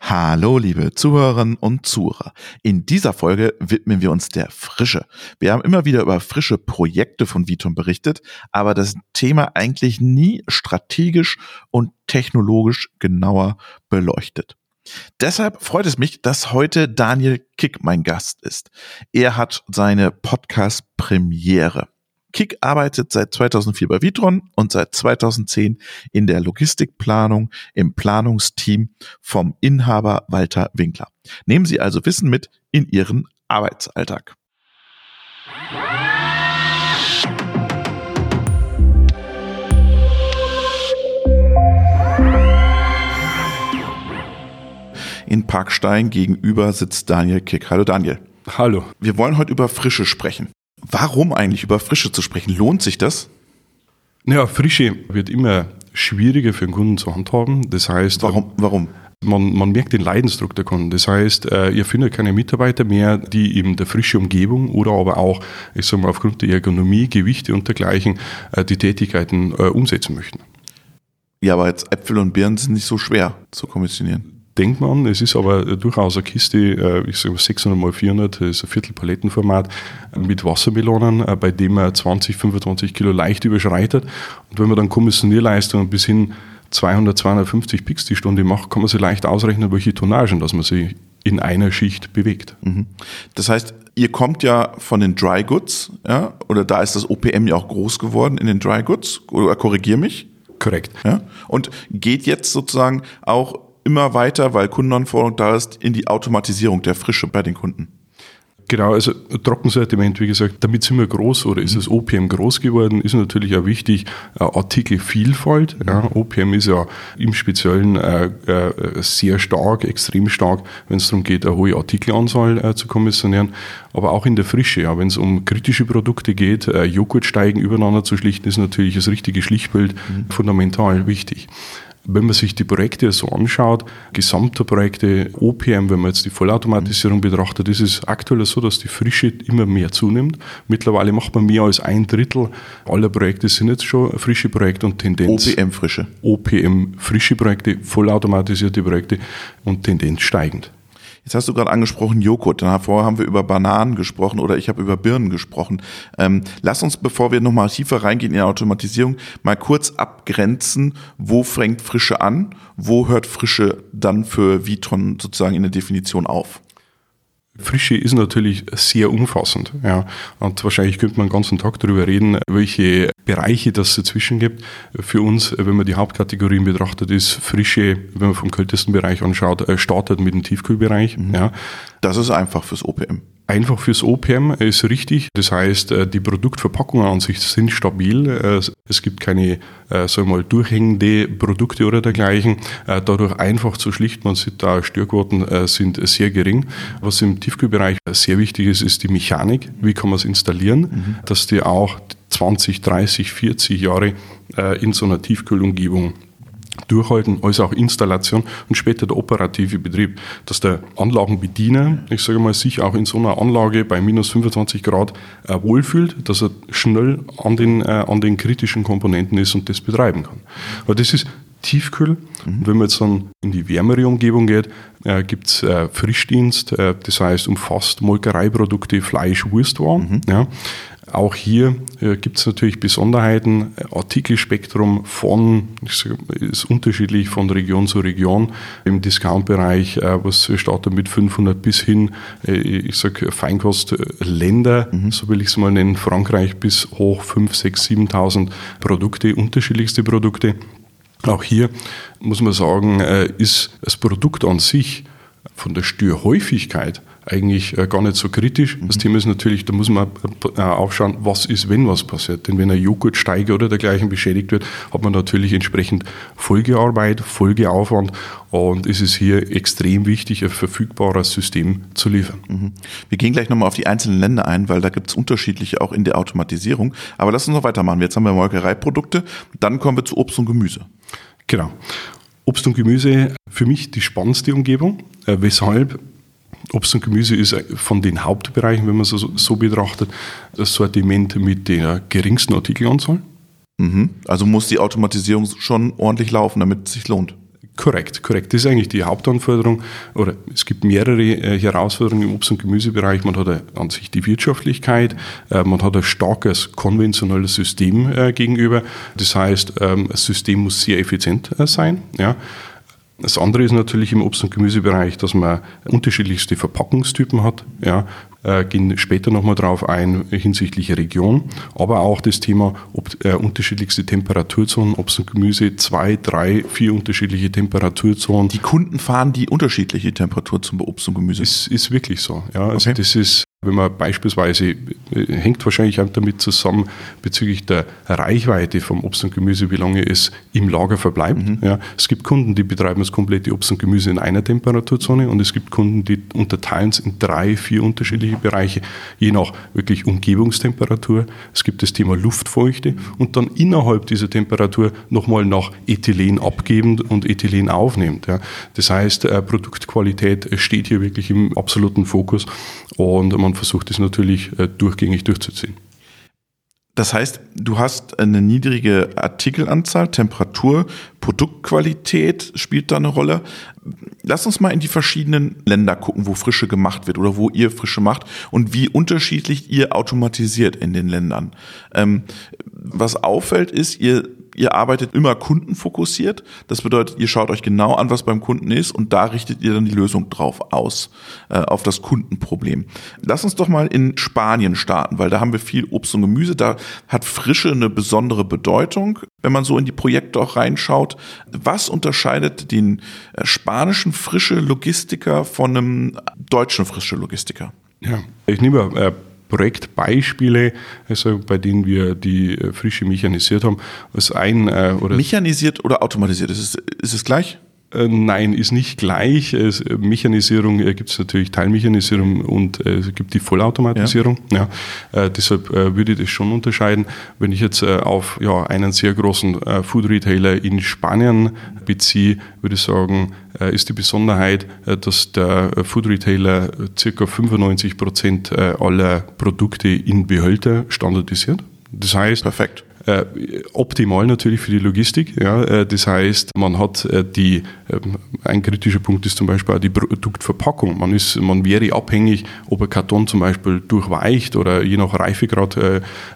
Hallo, liebe Zuhörerinnen und Zuhörer. In dieser Folge widmen wir uns der Frische. Wir haben immer wieder über frische Projekte von Viton berichtet, aber das Thema eigentlich nie strategisch und technologisch genauer beleuchtet. Deshalb freut es mich, dass heute Daniel Kick mein Gast ist. Er hat seine Podcast-Premiere. Kick arbeitet seit 2004 bei Vitron und seit 2010 in der Logistikplanung im Planungsteam vom Inhaber Walter Winkler. Nehmen Sie also Wissen mit in Ihren Arbeitsalltag. In Parkstein gegenüber sitzt Daniel Kick. Hallo Daniel. Hallo. Wir wollen heute über Frische sprechen. Warum eigentlich über Frische zu sprechen? Lohnt sich das? Naja, Frische wird immer schwieriger für den Kunden zu handhaben. Das heißt, warum? warum? Man, man merkt den Leidensdruck der Kunden. Das heißt, äh, ihr findet keine Mitarbeiter mehr, die eben der frische Umgebung oder aber auch, ich sage mal, aufgrund der Ergonomie, Gewichte und dergleichen äh, die Tätigkeiten äh, umsetzen möchten. Ja, aber jetzt Äpfel und Birnen sind nicht so schwer zu kommissionieren denkt man. Es ist aber durchaus eine Kiste, äh, ich sage 600 mal 400, das ist ein Viertelpalettenformat mit Wassermelonen, äh, bei dem man 20, 25 Kilo leicht überschreitet. Und wenn man dann Kommissionierleistungen bis hin 200, 250 Picks die Stunde macht, kann man sich leicht ausrechnen, welche Tonnagen, dass man sich in einer Schicht bewegt. Mhm. Das heißt, ihr kommt ja von den Dry Goods, ja, oder da ist das OPM ja auch groß geworden in den Dry Goods, oder korrigier mich. Korrekt. Ja, und geht jetzt sozusagen auch immer weiter, weil Kundenanforderung da ist, in die Automatisierung der Frische bei den Kunden. Genau, also Trockensortiment, wie gesagt, damit sind wir groß oder ist das OPM groß geworden, ist natürlich auch wichtig, äh, Artikelvielfalt. Ja, OPM ist ja im Speziellen äh, äh, sehr stark, extrem stark, wenn es darum geht, eine hohe Artikelanzahl äh, zu kommissionieren. Aber auch in der Frische, ja, wenn es um kritische Produkte geht, äh, Joghurtsteigen übereinander zu schlichten, ist natürlich das richtige Schlichtbild mhm. fundamental wichtig. Wenn man sich die Projekte so anschaut, gesamte Projekte, OPM, wenn man jetzt die Vollautomatisierung betrachtet, ist es aktuell so, dass die Frische immer mehr zunimmt. Mittlerweile macht man mehr als ein Drittel aller Projekte sind jetzt schon frische Projekte und Tendenz. OPM frische. OPM frische Projekte, vollautomatisierte Projekte und Tendenz steigend. Jetzt hast du gerade angesprochen Joghurt. Davor haben wir über Bananen gesprochen oder ich habe über Birnen gesprochen. Ähm, lass uns, bevor wir nochmal tiefer reingehen in die Automatisierung, mal kurz abgrenzen, wo fängt Frische an, wo hört Frische dann für Vitron sozusagen in der Definition auf? Frische ist natürlich sehr umfassend. Ja. Und wahrscheinlich könnte man den ganzen Tag darüber reden, welche Bereiche das dazwischen gibt. Für uns, wenn man die Hauptkategorien betrachtet, ist Frische, wenn man vom kältesten Bereich anschaut, äh, startet mit dem Tiefkühlbereich. Mhm. Ja. Das ist einfach fürs OPM einfach fürs OPM ist richtig. Das heißt, äh, die Produktverpackungen an sich sind stabil. Äh, es gibt keine, äh, sagen wir mal, durchhängende Produkte oder dergleichen. Dadurch einfach zu schlichten. Man sieht da, Störquoten sind sehr gering. Was im Tiefkühlbereich sehr wichtig ist, ist die Mechanik. Wie kann man es installieren, mhm. dass die auch 20, 30, 40 Jahre in so einer Tiefkühlumgebung durchhalten, als auch Installation und später der operative Betrieb, dass der Anlagenbediener, ich sage mal, sich auch in so einer Anlage bei minus 25 Grad äh, wohlfühlt, dass er schnell an den, äh, an den kritischen Komponenten ist und das betreiben kann. Aber das ist Tiefkühl. Und wenn man jetzt dann in die wärmere Umgebung geht, äh, gibt es äh, Frischdienst, äh, das heißt umfasst Molkereiprodukte, Fleisch, Wurstwaren. Mhm. Ja. Auch hier äh, gibt es natürlich Besonderheiten. Artikelspektrum von, ist unterschiedlich von Region zu Region. Im Discount-Bereich, äh, was startet mit 500 bis hin, äh, ich sage Feinkostländer, mhm. so will ich es mal nennen, Frankreich bis hoch 5, 6, 7.000 Produkte, unterschiedlichste Produkte. Auch hier muss man sagen, ist das Produkt an sich von der Störhäufigkeit eigentlich äh, gar nicht so kritisch. Das mhm. Thema ist natürlich, da muss man äh, auch schauen, was ist, wenn was passiert. Denn wenn ein Joghurtsteiger oder dergleichen beschädigt wird, hat man natürlich entsprechend Folgearbeit, Folgeaufwand und es ist hier extrem wichtig, ein verfügbares System zu liefern. Mhm. Wir gehen gleich nochmal auf die einzelnen Länder ein, weil da gibt es unterschiedliche auch in der Automatisierung. Aber lass uns noch weitermachen. Jetzt haben wir Molkereiprodukte, dann kommen wir zu Obst und Gemüse. Genau. Obst und Gemüse für mich die spannendste Umgebung. Äh, weshalb? Obst und Gemüse ist von den Hauptbereichen, wenn man es so, so betrachtet, das Sortiment mit der geringsten Artikelanzahl. Mhm. Also muss die Automatisierung schon ordentlich laufen, damit es sich lohnt. Korrekt, korrekt. Das ist eigentlich die Hauptanforderung. Oder es gibt mehrere äh, Herausforderungen im Obst- und Gemüsebereich. Man hat äh, an sich die Wirtschaftlichkeit, äh, man hat ein starkes konventionelles System äh, gegenüber. Das heißt, ähm, das System muss sehr effizient äh, sein. Ja. Das andere ist natürlich im Obst- und Gemüsebereich, dass man unterschiedlichste Verpackungstypen hat. Ja, äh, gehen später nochmal drauf ein hinsichtlich Region, aber auch das Thema ob, äh, unterschiedlichste Temperaturzonen, Obst und Gemüse, zwei, drei, vier unterschiedliche Temperaturzonen. Die Kunden fahren die unterschiedliche Temperaturzonen bei Obst und Gemüse. Es ist wirklich so. Ja, also okay. das ist wenn man beispielsweise, äh, hängt wahrscheinlich auch damit zusammen, bezüglich der Reichweite vom Obst und Gemüse, wie lange es im Lager verbleibt. Mhm. Ja, es gibt Kunden, die betreiben das komplette Obst und Gemüse in einer Temperaturzone und es gibt Kunden, die unterteilen es in drei, vier unterschiedliche Bereiche, je nach wirklich Umgebungstemperatur. Es gibt das Thema Luftfeuchte und dann innerhalb dieser Temperatur nochmal nach Ethylen abgebend und Ethylen aufnimmt. Ja. Das heißt, äh, Produktqualität steht hier wirklich im absoluten Fokus und man versucht es natürlich äh, durchgängig durchzuziehen. Das heißt, du hast eine niedrige Artikelanzahl, Temperatur, Produktqualität spielt da eine Rolle. Lass uns mal in die verschiedenen Länder gucken, wo Frische gemacht wird oder wo ihr Frische macht und wie unterschiedlich ihr automatisiert in den Ländern. Ähm, was auffällt ist, ihr ihr arbeitet immer kundenfokussiert. Das bedeutet, ihr schaut euch genau an, was beim Kunden ist und da richtet ihr dann die Lösung drauf aus, äh, auf das Kundenproblem. Lass uns doch mal in Spanien starten, weil da haben wir viel Obst und Gemüse. Da hat Frische eine besondere Bedeutung, wenn man so in die Projekte auch reinschaut. Was unterscheidet den äh, spanischen frische Logistiker von einem deutschen frische Logistiker? Ja, ich nehme äh, Projektbeispiele, also bei denen wir die äh, Frische mechanisiert haben. Was ein, äh, oder mechanisiert oder automatisiert? Ist es, ist es gleich? Äh, nein, ist nicht gleich. Es, Mechanisierung äh, gibt es natürlich Teilmechanisierung und äh, es gibt die Vollautomatisierung. Ja. ja äh, deshalb äh, würde ich das schon unterscheiden. Wenn ich jetzt äh, auf ja, einen sehr großen Food Retailer in Spanien beziehe, würde ich sagen, ist die Besonderheit, dass der Food Retailer ca. 95 Prozent aller Produkte in Behälter standardisiert. Das heißt, Perfekt. Äh, optimal natürlich für die Logistik. Ja, äh, das heißt, man hat äh, die, ähm, ein kritischer Punkt ist zum Beispiel auch die Produktverpackung. Man, ist, man wäre abhängig, ob ein Karton zum Beispiel durchweicht oder je nach Reifegrad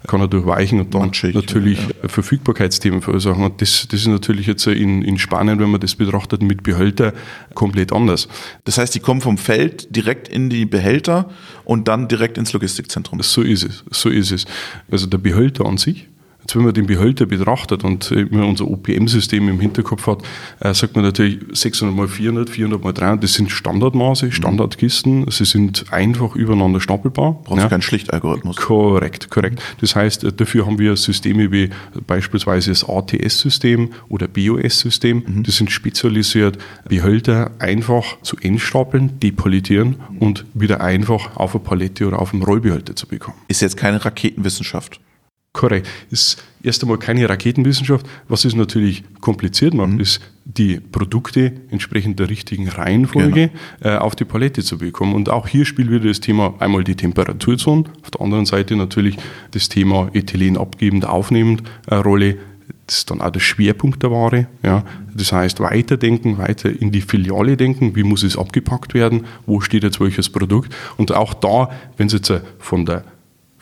kann er durchweichen und dann Matschig, natürlich ja. Verfügbarkeitsthemen verursachen. Und das, das ist natürlich jetzt in, in Spanien, wenn man das betrachtet, mit Behälter komplett anders. Das heißt, die kommen vom Feld direkt in die Behälter und dann direkt ins Logistikzentrum. So ist es, so ist es. Also der Behälter an sich Jetzt, wenn man den Behälter betrachtet und immer unser OPM-System im Hinterkopf hat, äh, sagt man natürlich 600 mal 400, 400 mal 300, das sind Standardmaße, mhm. Standardkisten, sie sind einfach übereinander stapelbar. Brauchst ja. keinen Schlichtalgorithmus. Korrekt, korrekt. Das heißt, äh, dafür haben wir Systeme wie beispielsweise das ATS-System oder BOS-System, mhm. die sind spezialisiert, Behälter einfach zu entstapeln, depolitieren und wieder einfach auf eine Palette oder auf einen Rollbehälter zu bekommen. Ist jetzt keine Raketenwissenschaft. Korrekt. Ist erst einmal keine Raketenwissenschaft. Was es natürlich kompliziert macht, mhm. ist, die Produkte entsprechend der richtigen Reihenfolge genau. äh, auf die Palette zu bekommen. Und auch hier spielt wieder das Thema einmal die Temperaturzone, auf der anderen Seite natürlich das Thema Ethylen abgebend, aufnehmend äh, Rolle. Das ist dann auch der Schwerpunkt der Ware. Ja. Das heißt, weiterdenken, weiter in die Filiale denken, wie muss es abgepackt werden, wo steht jetzt welches Produkt. Und auch da, wenn es jetzt äh, von der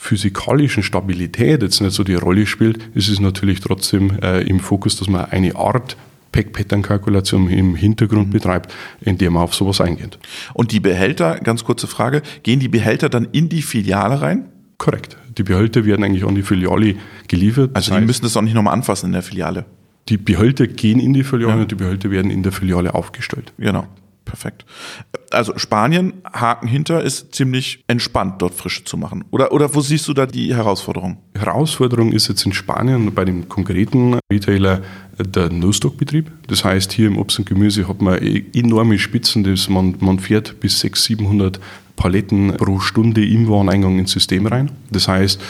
physikalischen Stabilität jetzt nicht so die Rolle spielt, ist es natürlich trotzdem äh, im Fokus, dass man eine Art Pack-Pattern-Kalkulation im Hintergrund mhm. betreibt, in der man auf sowas eingeht. Und die Behälter, ganz kurze Frage, gehen die Behälter dann in die Filiale rein? Korrekt. Die Behälter werden eigentlich an die Filiale geliefert. Also die heißt, müssen das auch nicht nochmal anfassen in der Filiale. Die Behälter gehen in die Filiale ja. und die Behälter werden in der Filiale aufgestellt. Genau. Perfekt. Also Spanien, Haken hinter, ist ziemlich entspannt, dort Frische zu machen. Oder, oder wo siehst du da die Herausforderung? Herausforderung ist jetzt in Spanien bei dem konkreten Retailer der No-Stock-Betrieb. Das heißt, hier im Obst und Gemüse hat man enorme Spitzen, das man, man fährt bis 600, 700 Paletten pro Stunde im Wareneingang ins System rein. Das heißt,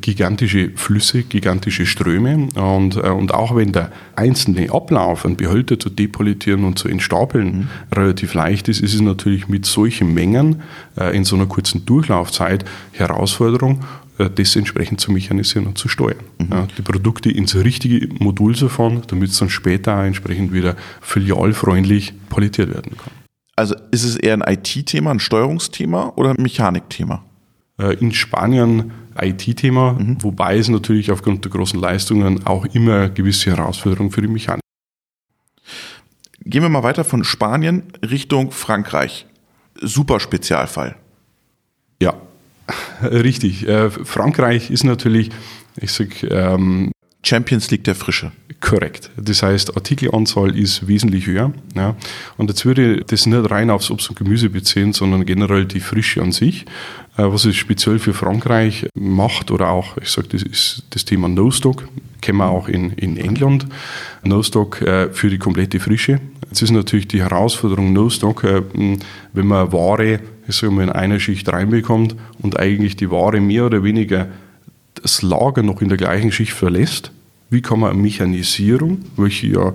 gigantische Flüsse, gigantische Ströme. Und, äh, und auch wenn der einzelne Ablauf, einen Behälter zu depolitieren und zu entstapeln, mhm. relativ leicht ist, ist es natürlich mit solchen Mengen äh, in so einer kurzen Durchlaufzeit Herausforderung. äh, das entsprechend zu mechanisieren und zu steuern. Mhm. Ja, die Produkte ins richtige Modul zu fahren, damit es dann später auch entsprechend wieder filialfreundlich palettiert werden kann. Also ist es eher ein IT-Thema, ein Steuerungsthema oder ein Mechanikthema? Äh, in Spanien IT-Thema, mhm. wobei es natürlich aufgrund der großen Leistungen auch immer gewisse Herausforderungen für die Mechanik. Gehen wir mal weiter von Spanien Richtung Frankreich. Super Spezialfall. Ja, richtig. Äh, Frankreich ist natürlich, ich sag, ähm, Champions League der Frische. Korrekt. Das heißt, Artikelanzahl ist wesentlich höher. Ja. Und jetzt würde ich das nicht rein aufs Obst und Gemüse beziehen, sondern generell die Frische an sich. Äh, was es speziell für Frankreich macht oder auch, ich sage, das ist das Thema No-Stock, kennen wir auch in, in England. No-Stock äh, für die komplette Frische. Jetzt ist natürlich die Herausforderung No-Stock, äh, wenn man Ware ich sage mal, in einer Schicht reinbekommt und eigentlich die Ware mehr oder weniger das Lager noch in der gleichen Schicht verlässt, wie kann man eine Mechanisierung, welche ja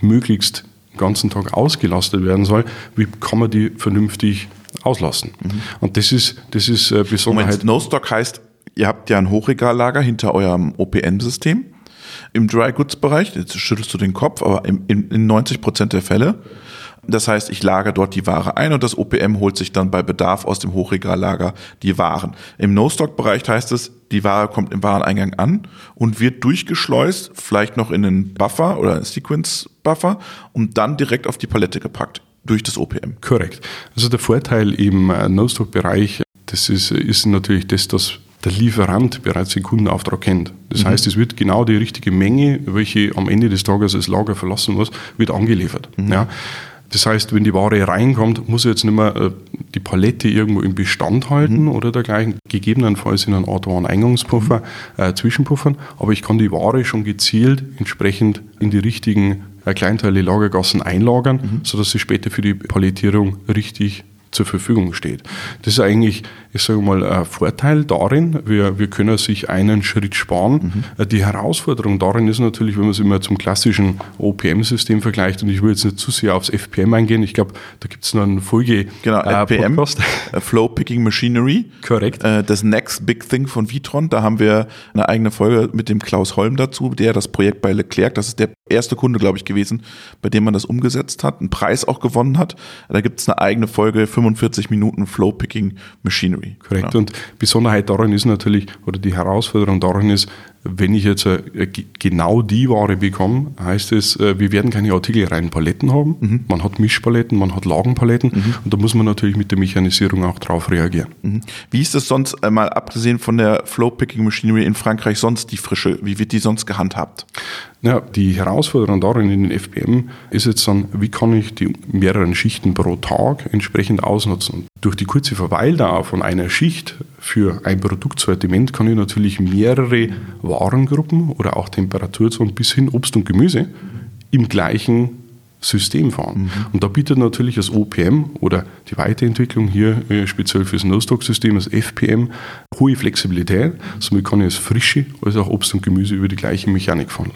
möglichst den ganzen Tag ausgelastet werden soll, wie kann man die vernünftig auslassen? Mhm. Und das ist, das ist äh, Besonderheit. Moment, No-Stock heißt, ihr habt ja ein Hochregallager hinter eurem OPM-System im Dry Goods Bereich. Jetzt schüttelst du den Kopf, aber in, in 90 Prozent der Fälle das heißt, ich lagere dort die Ware ein und das OPM holt sich dann bei Bedarf aus dem Hochregallager die Waren. Im No-Stock-Bereich heißt es, die Ware kommt im Wareneingang an und wird durchgeschleust, vielleicht noch in einen Buffer oder einen Sequence-Buffer und dann direkt auf die Palette gepackt durch das OPM. Korrekt. Also der Vorteil im äh, No-Stock-Bereich, das ist, ist natürlich das, dass der Lieferant bereits den Kundenauftrag kennt. Das mhm. heißt, es wird genau die richtige Menge, welche am Ende des Tages das Lager verlassen muss, wird angeliefert. Mhm. Ja. Das heißt, wenn die Ware reinkommt, muss ich jetzt nicht mehr äh, die Palette irgendwo im Bestand halten mhm. oder dergleichen. Gegebenenfalls in einer Art Wareneingangspuffer mhm. äh, zwischenpuffern, aber ich kann die Ware schon gezielt entsprechend in die richtigen äh, Kleinteile Lagergassen einlagern, mhm. sodass sie später für die Palettierung richtig zur Verfügung steht. Das ist eigentlich, ich sage mal, ein Vorteil darin. Wir, wir können sich einen Schritt sparen. Mhm. Die Herausforderung darin ist natürlich, wenn man es immer zum klassischen OPM-System vergleicht, und ich will jetzt nicht zu sehr aufs FPM eingehen, ich glaube, da gibt es noch eine Folge. Genau, äh, FPM, äh, Flow Picking Machinery. Korrekt. Äh, das Next Big Thing von Vitron, da haben wir eine eigene Folge mit dem Klaus Holm dazu, der das Projekt bei Leclerc, das ist der erste Kunde, glaube ich, gewesen, bei dem man das umgesetzt hat, einen Preis auch gewonnen hat. Da gibt es eine eigene Folge, 45 Minuten Flow Picking Machinery. Korrekt. Genau. Und Besonderheit darin ist natürlich, oder die Herausforderung darin ist, wenn ich jetzt äh, genau die Ware bekomme, heißt es, äh, wir werden keine artikelreinen Paletten haben. Mhm. Man hat Mischpaletten, man hat Lagenpaletten mhm. und da muss man natürlich mit der Mechanisierung auch drauf reagieren. Mhm. Wie ist das sonst, einmal abgesehen von der Flow Picking Machinery in Frankreich, sonst die Frische? Wie wird die sonst gehandhabt? Ja, die Herausforderung darin in den FPM ist jetzt dann, wie kann ich die mehreren Schichten pro Tag entsprechend ausnutzen. Durch die kurze Verweildauer von einer Schicht für ein Produktsortiment kann ich natürlich mehrere Warengruppen oder auch Temperaturzonen bis hin Obst und Gemüse im gleichen System fahren. Mhm. Und da bietet natürlich das OPM oder die Weiterentwicklung hier äh, speziell für das No-Stock-System, das FPM, hohe Flexibilität. Somit kann ich als Frische als auch Obst und Gemüse über die gleiche Mechanik fahren.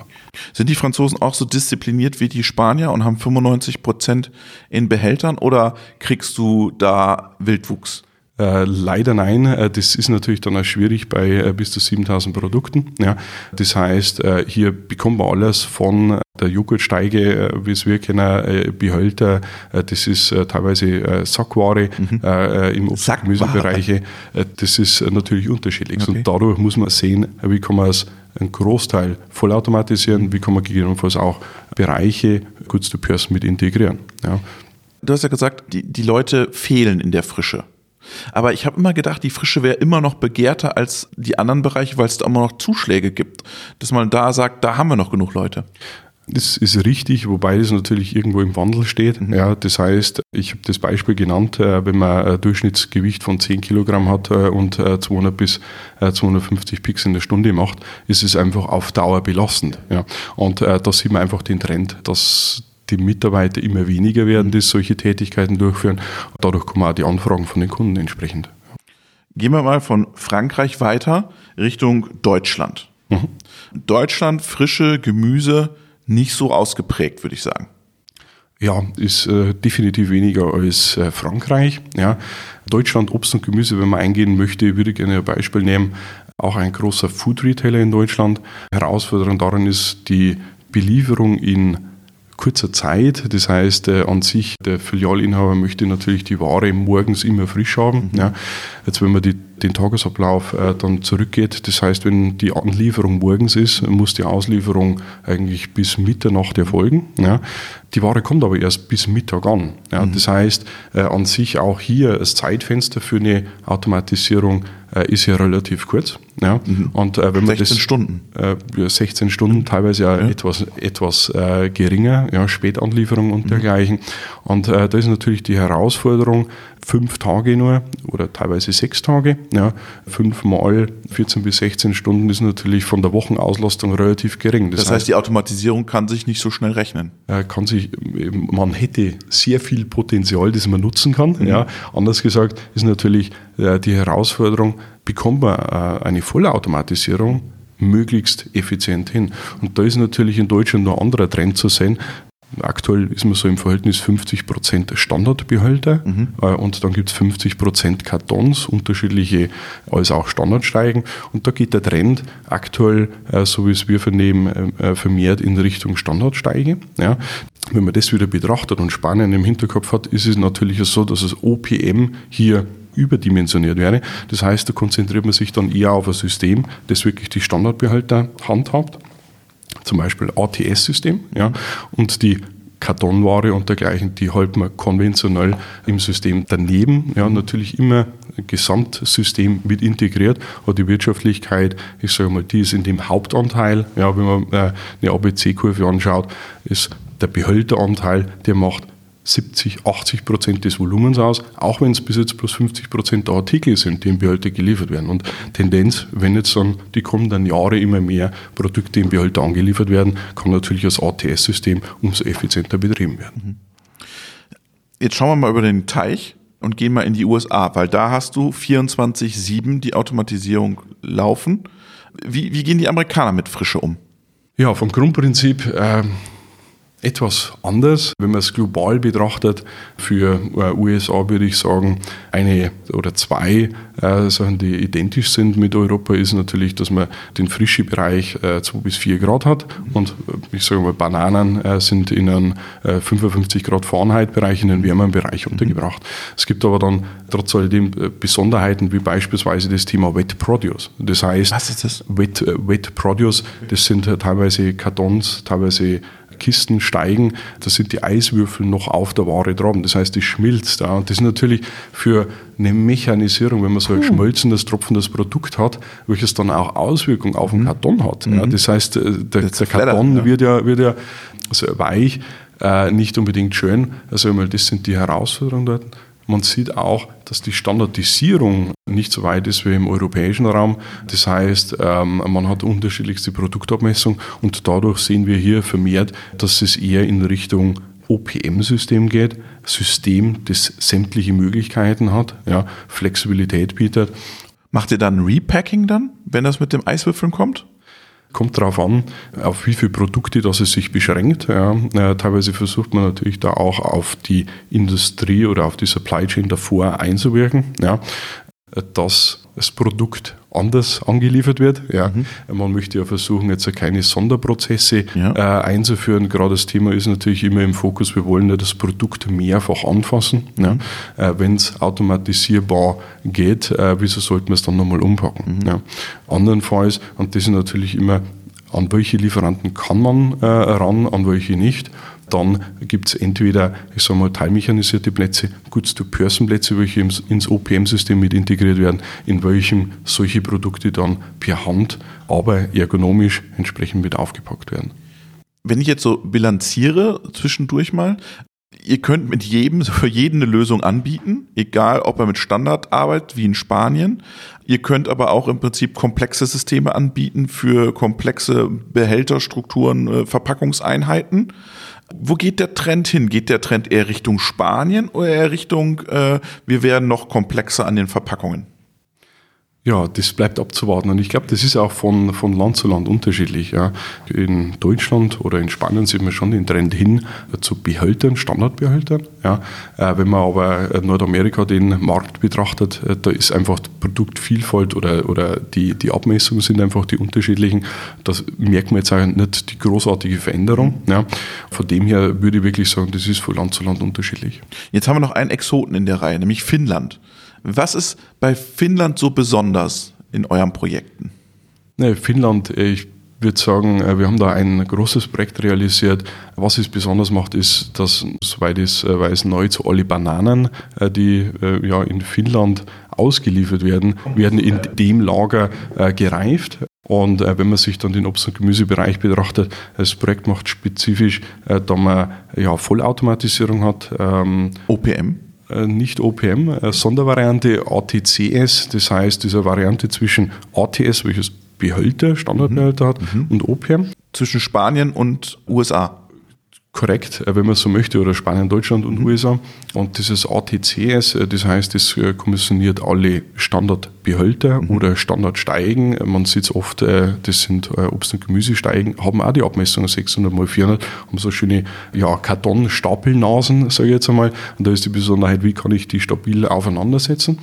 Sind die Franzosen auch so diszipliniert wie die Spanier und haben 95 Prozent in Behältern oder kriegst du da Wildwuchs? Äh, leider nein. Äh, das ist natürlich dann auch schwierig bei äh, bis zu 7000 Produkten. Ja. Das heißt, hier bekommt man alles von der Joghurtsteige, wie es wir kennen, Behälter, das ist teilweise Sackware mhm. im Obst- und Gemüsebereich. Das ist natürlich unterschiedlich. Okay. Und dadurch muss man sehen, wie kann man es einen Großteil vollautomatisieren, wie kann man gegebenenfalls auch Bereiche Goods to Person mit integrieren. Ja. Du hast ja gesagt, die, die Leute fehlen in der Frische. Aber ich habe immer gedacht, die Frische wäre immer noch begehrter als die anderen Bereiche, weil es da immer noch Zuschläge gibt. Dass man da sagt, da haben wir noch genug Leute. Das ist richtig, wobei das natürlich irgendwo im Wandel steht. Mhm. Ja, das heißt, ich habe das Beispiel genannt, äh, wenn man ein Durchschnittsgewicht von 10 Kilogramm hat äh, und 200 äh, bis 250 Picks in der Stunde macht, ist es einfach auf Dauer belastend. Ja. Und da sieht man einfach den Trend, dass die Mitarbeiter immer weniger werden, die solche Tätigkeiten durchführen. Dadurch kommen auch die Anfragen von den Kunden entsprechend. Gehen wir mal von Frankreich weiter Richtung Deutschland. Mhm. Deutschland, frische Gemüse, nicht so ausgeprägt, würde ich sagen. Ja, ist äh, definitiv weniger als äh, Frankreich. Ja. Deutschland, Obst und Gemüse, wenn man eingehen möchte, würde ich gerne ein Beispiel nehmen. auch ein großer Food Retailer in Deutschland. Herausforderung darin ist die Belieferung in kurzer Zeit. Das heißt, äh, an sich, der Filialinhaber möchte natürlich die Ware morgens immer frisch haben. Mhm. Ja. Jetzt, wenn man die, den Tagesablauf äh, dann zurückgeht, das heißt, wenn die Anlieferung morgens ist, muss die Auslieferung eigentlich bis Mitternacht erfolgen. Ja. Die Ware kommt aber erst bis Mittag an. Ja. Mhm. Das heißt, äh, an sich auch hier das Zeitfenster für eine Automatisierung äh, ist ja relativ kurz. Ja. Mhm. Und äh, wenn man 16 das, Stunden. Äh, 16 Stunden, mhm. teilweise ja, ja. etwas, etwas äh, geringer, ja, Spätanlieferung und mhm. dergleichen. Und äh, da ist natürlich die Herausforderung, fünf Tage nur oder teilweise sechs Tage. Ja, fünf mal 14 bis 16 Stunden ist natürlich von der Wochenauslastung relativ gering. Das, das heißt, heißt, die Automatisierung kann sich nicht so schnell rechnen. Äh, kann sich, man hätte sehr viel Potenzial, das man nutzen kann. Mhm. Ja, anders gesagt ist natürlich äh, die Herausforderung, bekommt man äh, eine Vollautomatisierung möglichst effizient hin. Und da ist natürlich in Deutschland noch ein anderer Trend zu sehen. Aktuell ist man so im Verhältnis 50% Standardbehälter mhm. äh, und dann gibt es 50% Kartons, unterschiedliche als auch Standardsteigen. Und da geht der Trend aktuell, äh, so wie es wir vernehmen, vermehrt in Richtung Standardsteige. Ja. Wenn man das wieder betrachtet und Spanien im Hinterkopf hat, ist es natürlich so, dass das OPM hier überdimensioniert wäre. Das heißt, da konzentriert man sich dann eher auf ein System, das wirklich die Standardbehälter handhabt zum Beispiel ATS-System, ja, und die Kartonware und dergleichen, die hält man konventionell im System daneben. Ja, natürlich immer Gesamtsystem mit integriert, aber die Wirtschaftlichkeit, ich sage mal, die ist in dem Hauptanteil, ja, wenn man äh, eine ABC-Kurve anschaut, ist der Behälteranteil, der macht 70, 80 Prozent des Volumens aus, auch wenn es bis jetzt plus 50 Prozent der Artikel sind, die im Behälter geliefert werden. Und Tendenz, wenn jetzt dann die kommenden Jahre immer mehr Produkte im Behälter angeliefert werden, kann natürlich das ATS-System umso effizienter betrieben werden. Mhm. Jetzt schauen wir mal über den Teich und gehen mal in die USA, weil da hast du 24-7 die Automatisierung laufen. Wie, wie gehen die Amerikaner mit Frische um? Ja, vom Grundprinzip äh, etwas anders. Wenn man es global betrachtet, für äh, USA würde ich sagen, eine oder zwei äh, Sachen, die identisch sind mit Europa, ist natürlich, dass man den frische Bereich äh, 2 bis 4 Grad hat und äh, ich sage mal, Bananen äh, sind in einem äh, 55 Grad Fahrenheit Bereich, in einem wärmeren Bereich mhm. untergebracht. Es gibt aber dann trotz alledem äh, Besonderheiten wie beispielsweise das Thema Wet Produce. Das heißt, Was ist das? Wet, Wet Produce, das sind teilweise Kartons, teilweise Kisten steigen, da sind die Eiswürfel noch auf der Ware dran. Das heißt, die schmilzt. Ja. Und das ist natürlich für eine Mechanisierung, wenn man so ein schmolzendes, tropfendes Produkt hat, welches dann auch Auswirkungen auf den mhm. Karton hat. Ja. Mhm. Das heißt, äh, der, der Karton wird ja, wird ja also weich, äh, nicht unbedingt schön. Also das sind die Herausforderungen dort. Man sieht auch, dass die Standardisierung nicht so weit ist wie im europäischen Raum. Das heißt, ähm, man hat unterschiedlichste Produktabmessung und dadurch sehen wir hier vermehrt, dass es eher in Richtung OPM-System geht, System, das sämtliche Möglichkeiten hat, ja, Flexibilität bietet. Macht ihr dann Repacking dann, wenn das mit dem Eiswürfeln kommt? Kommt darauf an, auf wie viele Produkte das es sich beschränkt. Ja. Äh, teilweise versucht man natürlich da auch auf die Industrie oder auf die Supply Chain davor einzuwirken, ja, dass das Produkt anders angeliefert wird. Ja. Mhm. Man möchte ja versuchen, jetzt keine Sonderprozesse ja. äh, einzuführen. Gerade das Thema ist natürlich immer im Fokus, wir wollen ja das Produkt mehrfach anfassen. Mhm. Ja. Äh, Wenn es automatisierbar geht, äh, wieso sollten wir es dann nochmal umpacken? Mhm. Ja. Andernfalls, und das ist natürlich immer, an welche Lieferanten kann man äh, ran, an welche nicht dann gibt es entweder, ich sage mal, teilmechanisierte Plätze, Goods-to-Person-Plätze, welche ins OPM-System mit integriert werden, in welchem solche Produkte dann per Hand, aber ergonomisch entsprechend mit aufgepackt werden. Wenn ich jetzt so bilanziere zwischendurch mal, ihr könnt mit jedem, für jeden eine Lösung anbieten, egal ob er mit Standard arbeitet, wie in Spanien. Ihr könnt aber auch im Prinzip komplexe Systeme anbieten für komplexe Behälterstrukturen, äh, Verpackungseinheiten. Wo geht der Trend hin? Geht der Trend eher Richtung Spanien oder eher Richtung, äh, wir werden noch komplexer an den Verpackungen? Ja, das bleibt abzuwarten. Und ich glaube, das ist auch von, von Land zu Land unterschiedlich. Ja. In Deutschland oder in Spanien sieht man schon den Trend hin zu Behältern, Standardbehältern. Ja. Äh, wenn man aber Nordamerika den Markt betrachtet, äh, da ist einfach Produktvielfalt oder, oder die, die Abmessungen sind einfach die unterschiedlichen. Das merkt man jetzt auch nicht die großartige Veränderung. Ja. Von dem her würde ich wirklich sagen, das ist von Land zu Land unterschiedlich. Jetzt haben wir noch einen Exoten in der Reihe, nämlich Finnland. Was ist bei Finnland so besonders in euren Projekten? Ne, Finnland, ich würde sagen, äh, wir haben da ein großes Projekt realisiert. Was es besonders macht, ist, dass, soweit ich äh, weiß, neu zu alle Bananen, äh, die ja in Finnland ausgeliefert werden, werden in dem Lager gereift. Und wenn man sich dann den Obst- und Gemüsebereich betrachtet, das Projekt macht spezifisch, da man ja Vollautomatisierung hat. Ähm, OPM? Äh, nicht OPM, äh, Sondervariante ATCS, das heißt diese Variante zwischen ATS, welches Behälter, Standardbehälter hat, mhm. und OPM. Zwischen Spanien und USA korrekt, äh, wenn man so möchte, oder Spanien, Deutschland und mhm. USA. Und dieses ATCS, äh, das heißt, es äh, kommissioniert alle Standardbehälter mhm. oder Standardsteigen. Man sieht es oft, das sind Obst- und Gemüsesteigen, haben auch die Abmessung 600 x 400, haben so schöne ja, Kartonstapelnasen, sage ich jetzt einmal. Und da ist die Besonderheit, wie kann ich die stabil aufeinandersetzen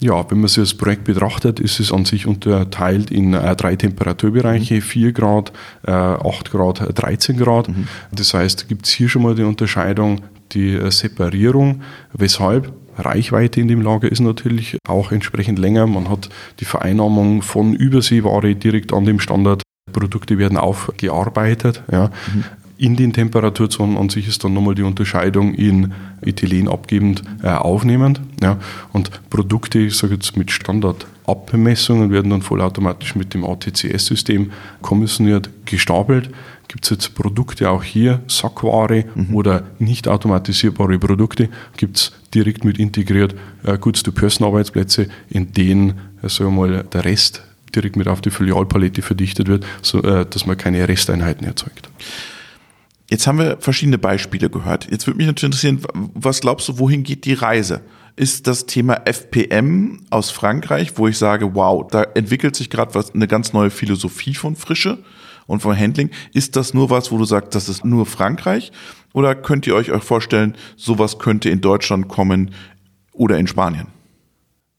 ja, wenn man sich das Projekt betrachtet, ist es an sich unterteilt in äh, drei Temperaturbereiche, mhm. 4 Grad, äh, 8 Grad, 13 Grad. Mhm. Das heißt, gibt es hier schon mal die Unterscheidung, die äh, Separierung. Weshalb? Reichweite in dem Lager ist natürlich auch entsprechend länger. Man hat die Vereinnahmung von Überseeware direkt an dem Standard. Produkte werden aufgearbeitet. Ja. Mhm in den Temperaturzonen an sich ist dann nochmal die Unterscheidung in Ethylen abgebend, äh, aufnehmend. Ja. Und Produkte, ich sage jetzt mit Standardabmessungen, werden dann vollautomatisch mit dem ATCS-System kommissioniert, gestapelt. Gibt es jetzt Produkte auch hier, Sackware mhm. oder nicht automatisierbare Produkte, gibt es direkt mit integriert äh, Goods-to-Person-Arbeitsplätze, in denen äh, sagen wir mal, der Rest direkt mit auf die Filialpalette verdichtet wird, so, äh, dass man keine Resteinheiten erzeugt. Jetzt haben wir verschiedene Beispiele gehört. Jetzt würde mich natürlich interessieren, was glaubst du, wohin geht die Reise? Ist das Thema FPM aus Frankreich, wo ich sage, wow, da entwickelt sich gerade was, eine ganz neue Philosophie von Frische und von Handling. Ist das nur was, wo du sagst, das ist nur Frankreich? Oder könnt ihr euch vorstellen, sowas könnte in Deutschland kommen oder in Spanien?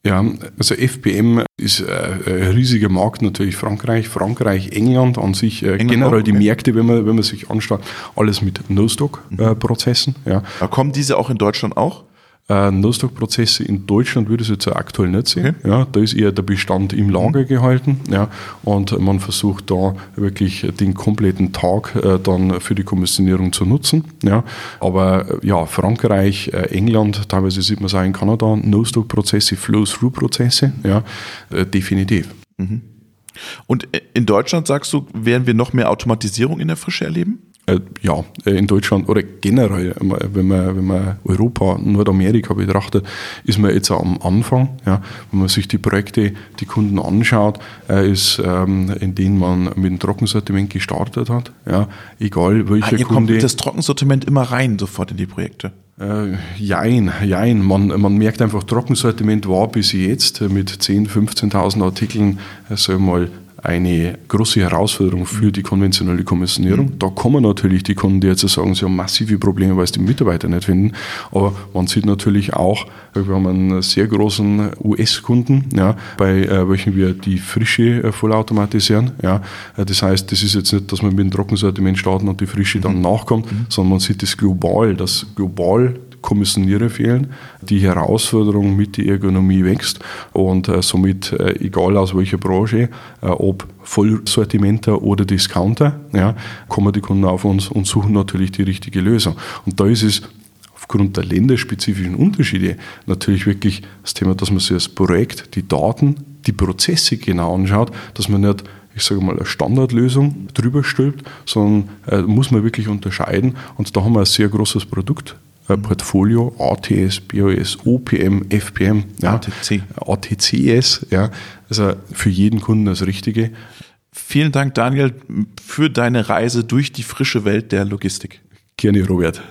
Ja, also FPM ist äh, ein riesiger Markt natürlich Frankreich, Frankreich, England an sich, äh, England generell auch, okay. die Märkte, wenn man, wenn man sich anschaut, alles mit No-Stock-Prozessen. Äh, ja. Kommen diese auch in Deutschland auch? Äh, No-Stock-Prozesse in Deutschland würde es jetzt aktuell nicht sehen. Okay. Ja, da ist eher der Bestand im Lager mhm. gehalten. Ja, und man versucht da wirklich den kompletten Tag äh, dann für die Kommissionierung zu nutzen. Ja, aber äh, ja, Frankreich, äh, England, teilweise sieht man es auch in Kanada, No-Stock-Prozesse, Flow-Through-Prozesse, ja, äh, definitiv. Mhm. Und in Deutschland sagst du, werden wir noch mehr Automatisierung in der Frische erleben? Äh, ja, äh, in Deutschland oder generell, wenn man, wenn man Europa, Nordamerika betrachtet, ist man jetzt am Anfang. Ja, wenn man sich die Projekte, die Kunden anschaut, äh, ist, ähm, in denen man mit dem Trockensortiment gestartet hat. Ja, egal welcher ah, ihr Kunde. Kommt das Trockensortiment immer rein sofort in die Projekte? Äh, jein, jein. Man, man merkt einfach, Trockensortiment war bis jetzt mit 10.000, 15.000 Artikeln, sagen wir mal, eine große Herausforderung für die konventionelle Kommissionierung. Mhm. Da kommen natürlich die Kunden, die jetzt sagen, sie haben massive Probleme, weil sie die Mitarbeiter nicht finden. Aber man sieht natürlich auch, wir haben einen sehr großen US-Kunden, ja, bei äh, welchen wir die Frische äh, vollautomatisieren. Ja. Äh, das heißt, das ist jetzt nicht, dass man mit dem Trockensortiment starten und die Frische dann mhm. nachkommt, mhm. sondern man sieht das global, dass global Kommissionierer fehlen. Die Herausforderung mit der Ergonomie wächst und äh, somit, äh, egal aus welcher Branche, äh, ob Vollsortimenter oder Discounter, ja, kommen die Kunden auf uns und suchen natürlich die richtige Lösung. Und da ist es aufgrund der länderspezifischen Unterschiede natürlich wirklich das Thema, dass man sich das Projekt, die Daten, die Prozesse genau anschaut, dass man nicht ich sage mal, eine Standardlösung drüber stülpt, sondern äh, muss man wirklich unterscheiden. Und da haben wir ein sehr großes Produkt Portfolio, ATS, BOS, OPM, FPM, ja, ATC. ATCS, ja, also für jeden Kunden das Richtige. Vielen Dank, Daniel, für deine Reise durch die frische Welt der Logistik. Gerne, Robert.